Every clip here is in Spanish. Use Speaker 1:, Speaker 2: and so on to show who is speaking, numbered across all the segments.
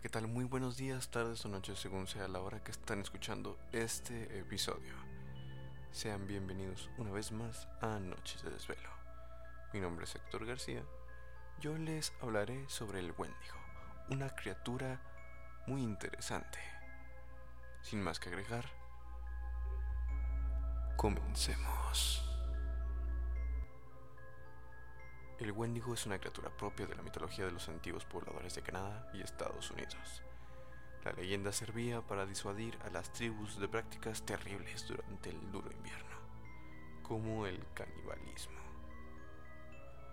Speaker 1: ¿qué tal? Muy buenos días, tardes o noches, según sea la hora que están escuchando este episodio. Sean bienvenidos una vez más a Noches de Desvelo. Mi nombre es Héctor García. Yo les hablaré sobre el Wendigo, una criatura muy interesante. Sin más que agregar, comencemos. El Wendigo es una criatura propia de la mitología de los antiguos pobladores de Canadá y Estados Unidos. La leyenda servía para disuadir a las tribus de prácticas terribles durante el duro invierno, como el canibalismo.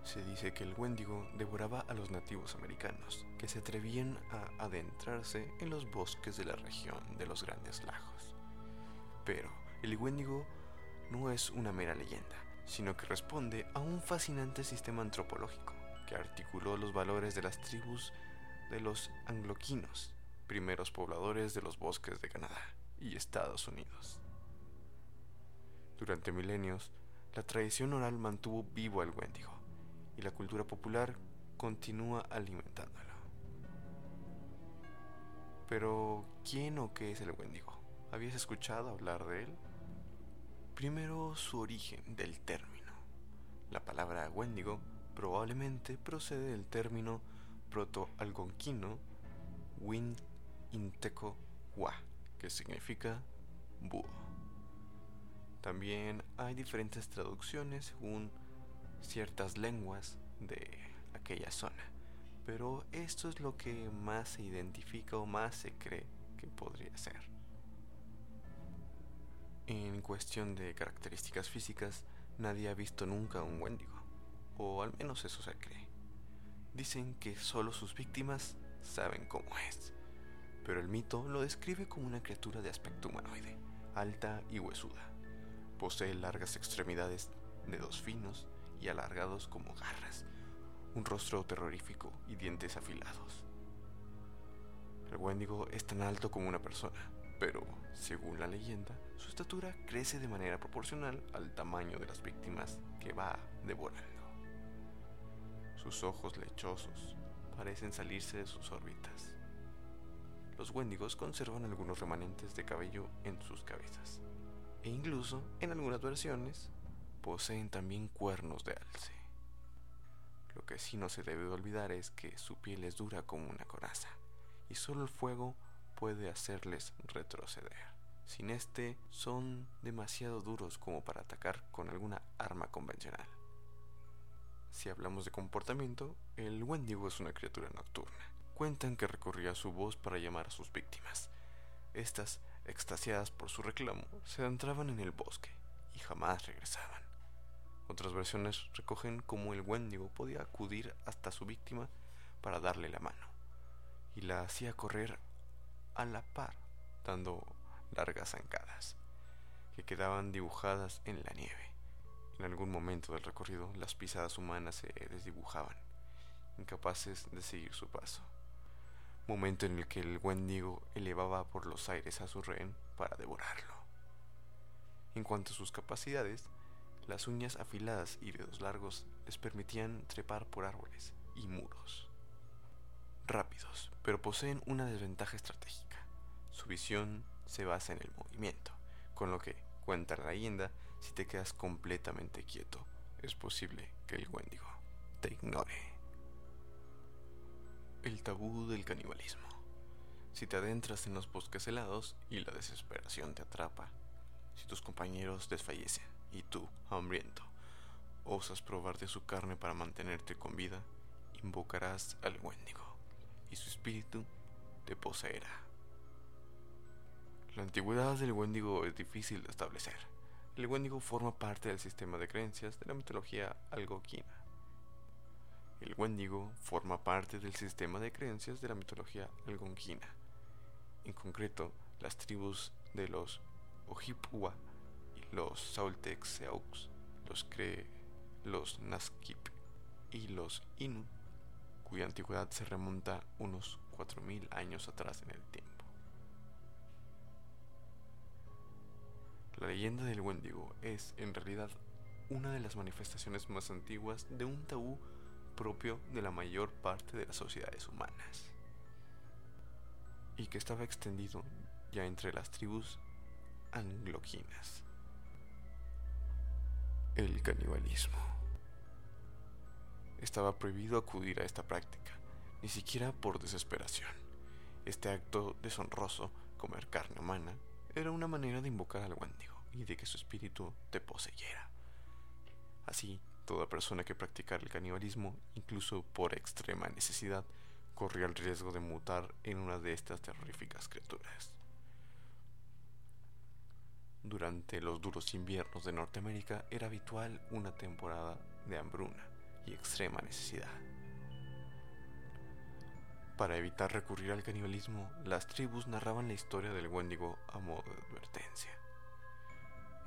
Speaker 1: Se dice que el Wendigo devoraba a los nativos americanos que se atrevían a adentrarse en los bosques de la región de los Grandes Lagos. Pero el Wendigo no es una mera leyenda, sino que responde a un fascinante sistema antropológico que articuló los valores de las tribus de los angloquinos, primeros pobladores de los bosques de Canadá y Estados Unidos. Durante milenios, la tradición oral mantuvo vivo al Wendigo y la cultura popular continúa alimentándolo. Pero, ¿quién o qué es el Wendigo? ¿Habías escuchado hablar de él? Primero su origen del término. La palabra Wendigo probablemente procede del término proto-algonquino Win Inteco que significa búho. También hay diferentes traducciones según ciertas lenguas de aquella zona, pero esto es lo que más se identifica o más se cree que podría ser. En cuestión de características físicas, nadie ha visto nunca un Wendigo, o al menos eso se cree. Dicen que solo sus víctimas saben cómo es, pero el mito lo describe como una criatura de aspecto humanoide, alta y huesuda. Posee largas extremidades, dedos finos y alargados como garras, un rostro terrorífico y dientes afilados. El Wendigo es tan alto como una persona, pero, según la leyenda, su estatura crece de manera proporcional al tamaño de las víctimas que va devorando. Sus ojos lechosos parecen salirse de sus órbitas. Los wendigos conservan algunos remanentes de cabello en sus cabezas, e incluso, en algunas versiones, poseen también cuernos de alce. Lo que sí no se debe olvidar es que su piel es dura como una coraza, y solo el fuego puede hacerles retroceder. Sin este, son demasiado duros como para atacar con alguna arma convencional. Si hablamos de comportamiento, el Wendigo es una criatura nocturna. Cuentan que recorría su voz para llamar a sus víctimas. Estas, extasiadas por su reclamo, se adentraban en el bosque y jamás regresaban. Otras versiones recogen cómo el Wendigo podía acudir hasta su víctima para darle la mano y la hacía correr a la par, dando largas zancadas, que quedaban dibujadas en la nieve. En algún momento del recorrido las pisadas humanas se desdibujaban, incapaces de seguir su paso. Momento en el que el Wendigo elevaba por los aires a su rehén para devorarlo. En cuanto a sus capacidades, las uñas afiladas y dedos largos les permitían trepar por árboles y muros rápidos, pero poseen una desventaja estratégica. Su visión se basa en el movimiento, con lo que, cuenta la leyenda, si te quedas completamente quieto, es posible que el Wendigo te ignore. El tabú del canibalismo. Si te adentras en los bosques helados y la desesperación te atrapa, si tus compañeros desfallecen y tú, hambriento, osas probar de su carne para mantenerte con vida, invocarás al Wendigo y su espíritu te poseerá. La antigüedad del Wendigo es difícil de establecer. El Wendigo forma parte del sistema de creencias de la mitología algonquina. El Wendigo forma parte del sistema de creencias de la mitología algonquina. En concreto, las tribus de los Ojibwa y los Saultecs los Cree, los Naskip y los Inu cuya antigüedad se remonta unos 4.000 años atrás en el tiempo. La leyenda del Wendigo es, en realidad, una de las manifestaciones más antiguas de un tabú propio de la mayor parte de las sociedades humanas. y que estaba extendido ya entre las tribus angloquinas. El canibalismo. Estaba prohibido acudir a esta práctica, ni siquiera por desesperación. Este acto deshonroso, comer carne humana, era una manera de invocar al Wendigo y de que su espíritu te poseyera. Así, toda persona que practicara el canibalismo, incluso por extrema necesidad, corría el riesgo de mutar en una de estas terroríficas criaturas. Durante los duros inviernos de Norteamérica era habitual una temporada de hambruna y extrema necesidad. Para evitar recurrir al canibalismo, las tribus narraban la historia del Wendigo a modo de advertencia.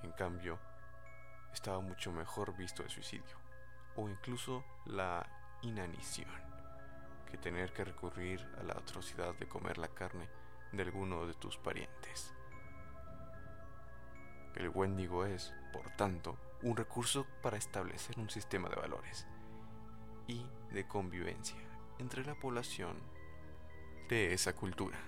Speaker 1: En cambio, estaba mucho mejor visto el suicidio, o incluso la inanición, que tener que recurrir a la atrocidad de comer la carne de alguno de tus parientes. El Wendigo es, por tanto, un recurso para establecer un sistema de valores y de convivencia entre la población de esa cultura.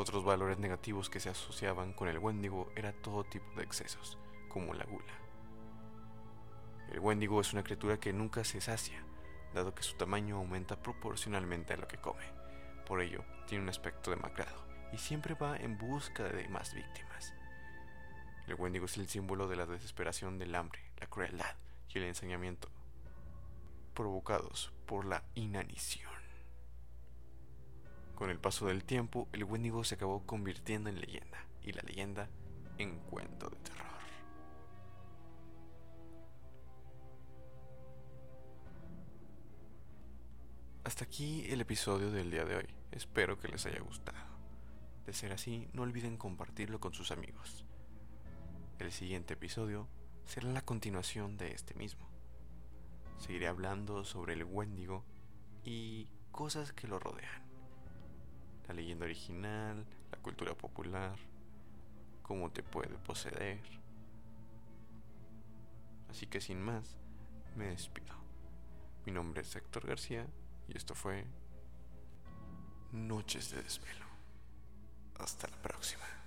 Speaker 1: Otros valores negativos que se asociaban con el Wendigo era todo tipo de excesos, como la gula. El Wendigo es una criatura que nunca se sacia, dado que su tamaño aumenta proporcionalmente a lo que come. Por ello, tiene un aspecto demacrado y siempre va en busca de más víctimas. El Wendigo es el símbolo de la desesperación del hambre, la crueldad y el ensañamiento provocados por la inanición. Con el paso del tiempo, el Wendigo se acabó convirtiendo en leyenda y la leyenda en cuento de terror. Hasta aquí el episodio del día de hoy. Espero que les haya gustado. De ser así, no olviden compartirlo con sus amigos. El siguiente episodio será la continuación de este mismo. Seguiré hablando sobre el Wendigo y cosas que lo rodean. La leyenda original, la cultura popular, cómo te puede poseer. Así que sin más, me despido. Mi nombre es Héctor García y esto fue Noches de Desvelo. Hasta la próxima.